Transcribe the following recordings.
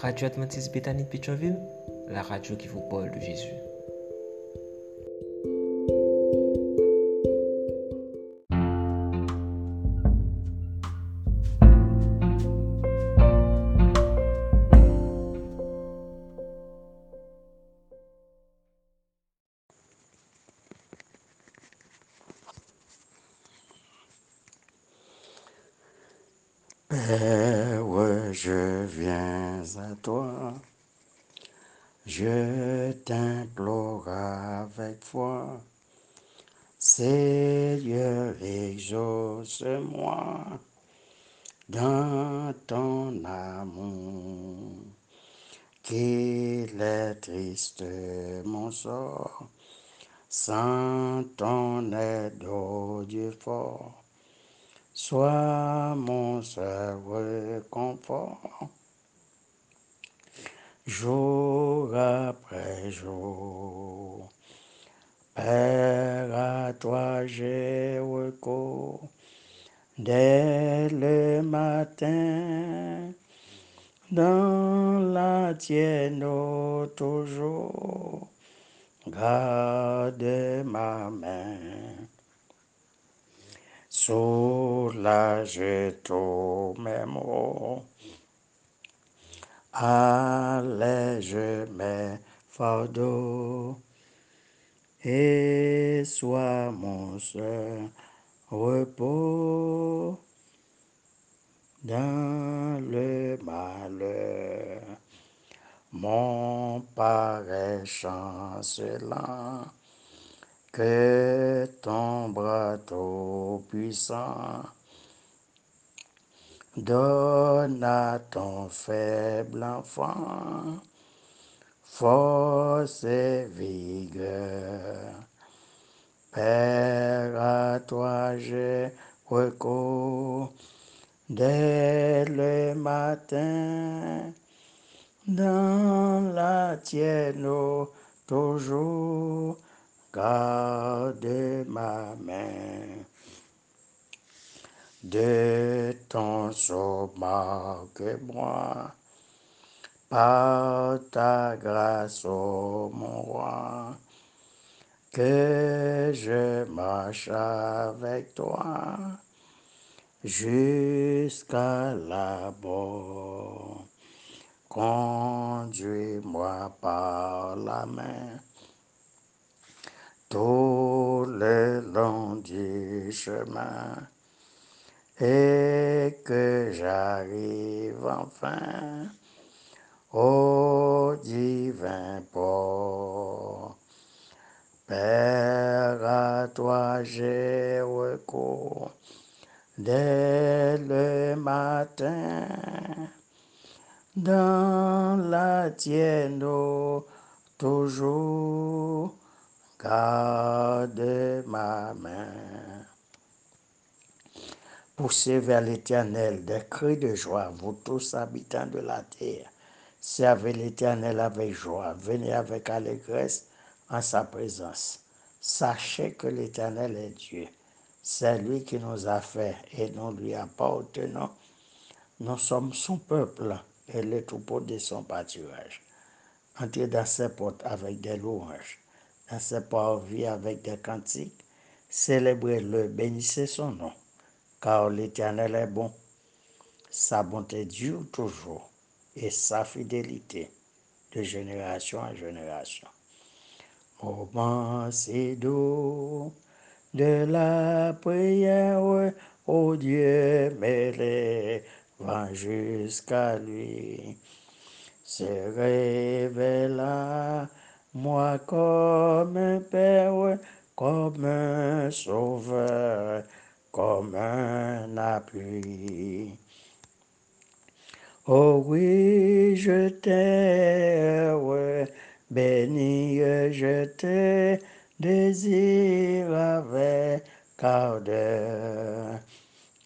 Radio Adventiste Bethany de Pétionville, la radio qui vous parle de Jésus. Je viens à toi, je t'implore avec foi. Seigneur, exauce-moi dans ton amour. Qu'il est triste mon sort, sans ton aide, ô Dieu fort. Sois mon seul réconfort, jour après jour. Père, à toi j'ai recours dès le matin, dans la tienne toujours, garde ma main. Soulage tous mes allège mes fardeaux, et sois mon seul repos dans le malheur. Mon pareil chancelant, que ton bras tout puissant donne à ton faible enfant force et vigueur. Père, à toi j'ai recours dès le matin, dans la tienne toujours garde ma main. De ton sceau marque-moi, par ta grâce, ô mon roi, que je marche avec toi jusqu'à la mort. Conduis-moi par la main tout le long du chemin et que j'arrive enfin au divin port. Père, à toi j'ai recours dès le matin dans la tienne toujours garde ma main. Poussez vers l'Éternel des cris de joie, vous tous habitants de la terre. Servez l'Éternel avec joie, venez avec allégresse en sa présence. Sachez que l'Éternel est Dieu. C'est lui qui nous a fait et nous lui appartenons. Nous sommes son peuple et le troupeau de son pâturage. Entrez dans ses portes avec des louanges dans ses parvis avec des cantiques. Célébrez-le, bénissez son nom, car l'Éternel est bon. Sa bonté dure toujours et sa fidélité de génération en génération. Moment si doux de la prière, ô Dieu mêlé, va jusqu'à lui, se révéla moi comme un père, comme un sauveur, comme un appui. Oh oui, je t'aime, béni, je te désire avec ardeur,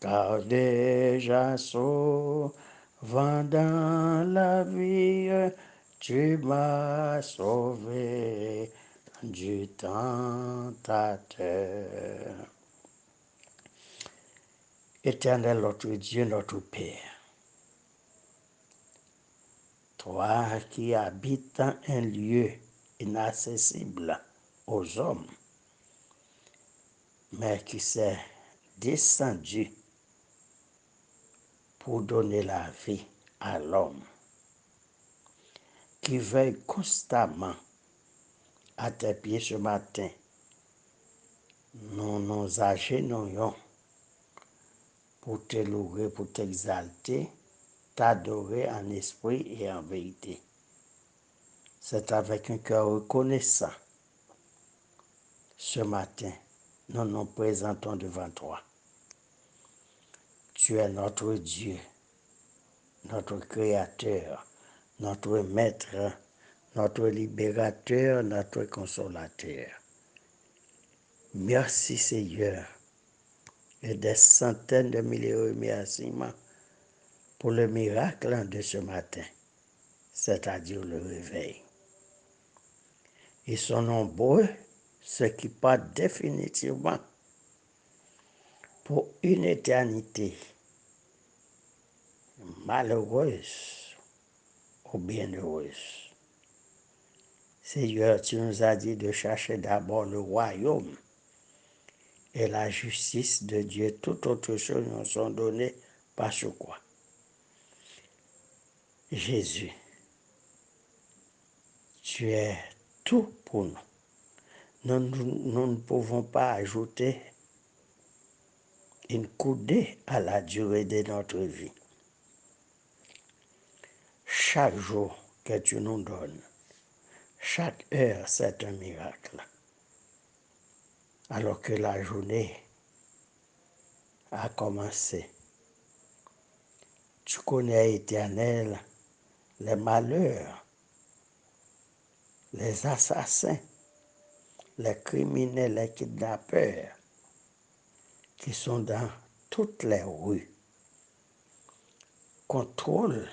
car déjà souvent dans la vie, tu m'as sauvé du tentateur. Éternel notre Dieu, notre Père, Toi qui habites un lieu inaccessible aux hommes, mais qui s'est descendu pour donner la vie à l'homme, qui veille constamment à tes pieds ce matin. Nous nous agenouillons pour te louer, pour t'exalter, t'adorer en esprit et en vérité. C'est avec un cœur reconnaissant. Ce matin, nous nous présentons devant toi. Tu es notre Dieu, notre Créateur, notre Maître, notre Libérateur, notre Consolateur. Merci Seigneur et des centaines de milliers de remerciements pour le miracle de ce matin, c'est-à-dire le réveil. Ils sont nombreux ceux qui partent définitivement pour une éternité malheureuse bienheureuse. Seigneur, tu nous as dit de chercher d'abord le royaume et la justice de Dieu. Toutes autres choses nous sont données parce quoi? Jésus, tu es tout pour. Nous, nous ne pouvons pas ajouter une coudée à la durée de notre vie. Chaque jour que tu nous donnes, chaque heure, c'est un miracle. Alors que la journée a commencé. Tu connais, éternel, les malheurs, les assassins, les criminels, les kidnappeurs qui sont dans toutes les rues. Contrôle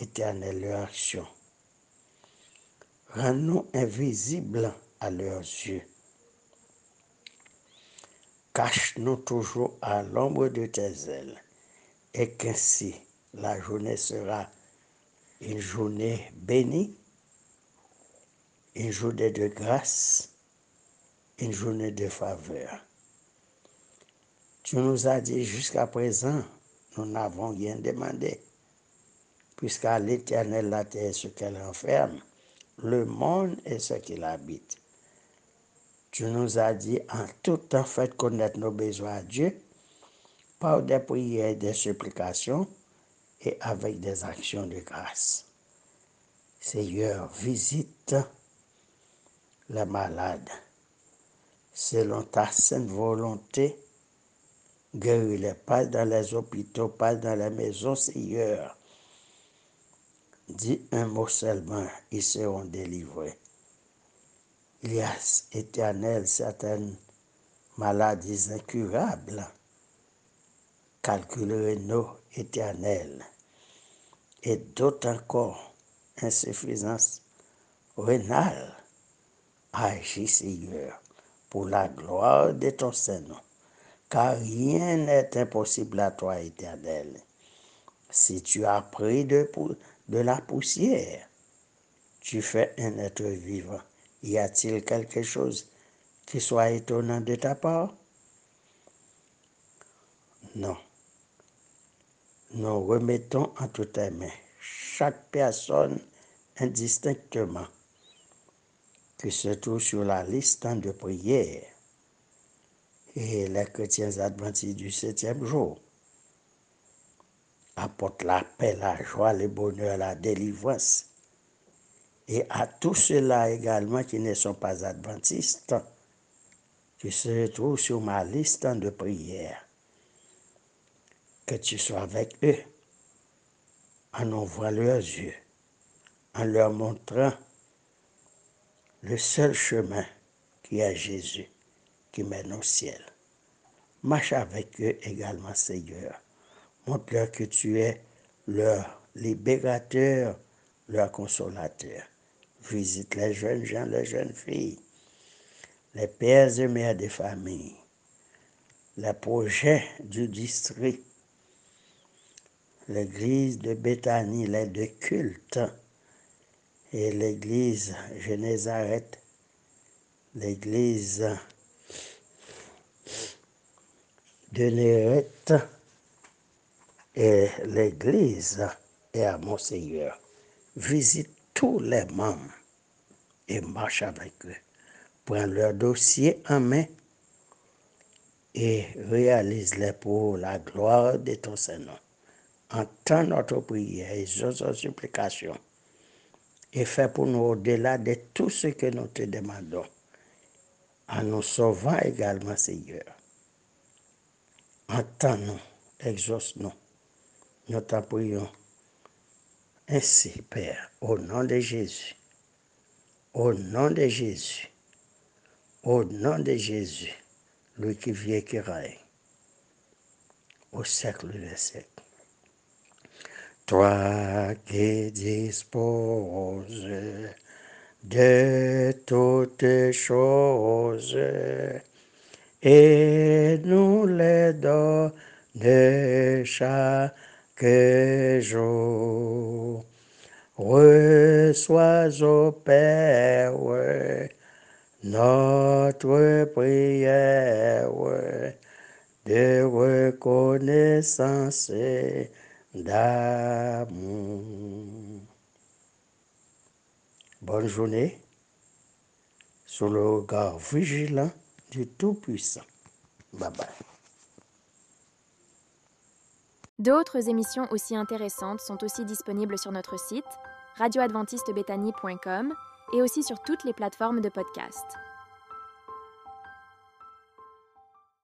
éternel action. Rends-nous invisibles à leurs yeux. Cache-nous toujours à l'ombre de tes ailes et qu'ainsi la journée sera une journée bénie, une journée de grâce, une journée de faveur. Tu nous as dit jusqu'à présent, nous n'avons rien demandé, puisqu'à l'éternel la terre ce qu'elle renferme, le monde et ce qu'il habite. Tu nous as dit en tout temps, faites connaître nos besoins à Dieu par des prières des supplications et avec des actions de grâce. Seigneur, visite les malades selon ta sainte volonté. Guéris-les, pas dans les hôpitaux, pas dans les maisons, Seigneur. Dis un mot seulement, ils seront délivrés. Il y a éternel certaines maladies incurables. Calculerez-nous éternel. Et d'autres encore, insuffisance rénale. Agis, Seigneur, pour la gloire de ton Seigneur car rien n'est impossible à toi, éternel. Si tu as pris de, de la poussière, tu fais un être vivant. Y a-t-il quelque chose qui soit étonnant de ta part? Non. Nous remettons entre tes mains chaque personne indistinctement qui se trouve sur la liste de prière et les chrétiens adventistes du septième jour apportent la paix, la joie, le bonheur, la délivrance. Et à tous ceux-là également qui ne sont pas adventistes, qui se trouvent sur ma liste de prière, que tu sois avec eux, en ouvrant leurs yeux, en leur montrant le seul chemin qui est Jésus qui mène au ciel. Marche avec eux également, Seigneur. Montre-leur que tu es leur libérateur, leur consolateur. Visite les jeunes gens, les jeunes filles, les pères et mères des familles, les projets du district, l'église de Béthanie, les deux cultes, et l'église Génézareth, l'église de Nérette et l'église est à Monseigneur. Visite tous les membres et marche avec eux. Prends leur dossier en main et réalise-les pour la gloire de ton Seigneur. Entends notre prière et nos supplications et fais pour nous au-delà de tout ce que nous te demandons, en nous sauvant également, Seigneur. Entends-nous, exauce-nous. Nous t'en prions. Ainsi, Père, au nom de Jésus, au nom de Jésus, au nom de Jésus, lui qui vient qui règne, au siècle des siècles. Toi qui disposes de toutes choses et nous les donnes chaque jour. Reçois au Père notre prière de reconnaissance et d'amour. Bonne journée sous le regard vigilant du Tout-Puissant. Bye bye. D'autres émissions aussi intéressantes sont aussi disponibles sur notre site radioadventistebethany.com et aussi sur toutes les plateformes de podcast.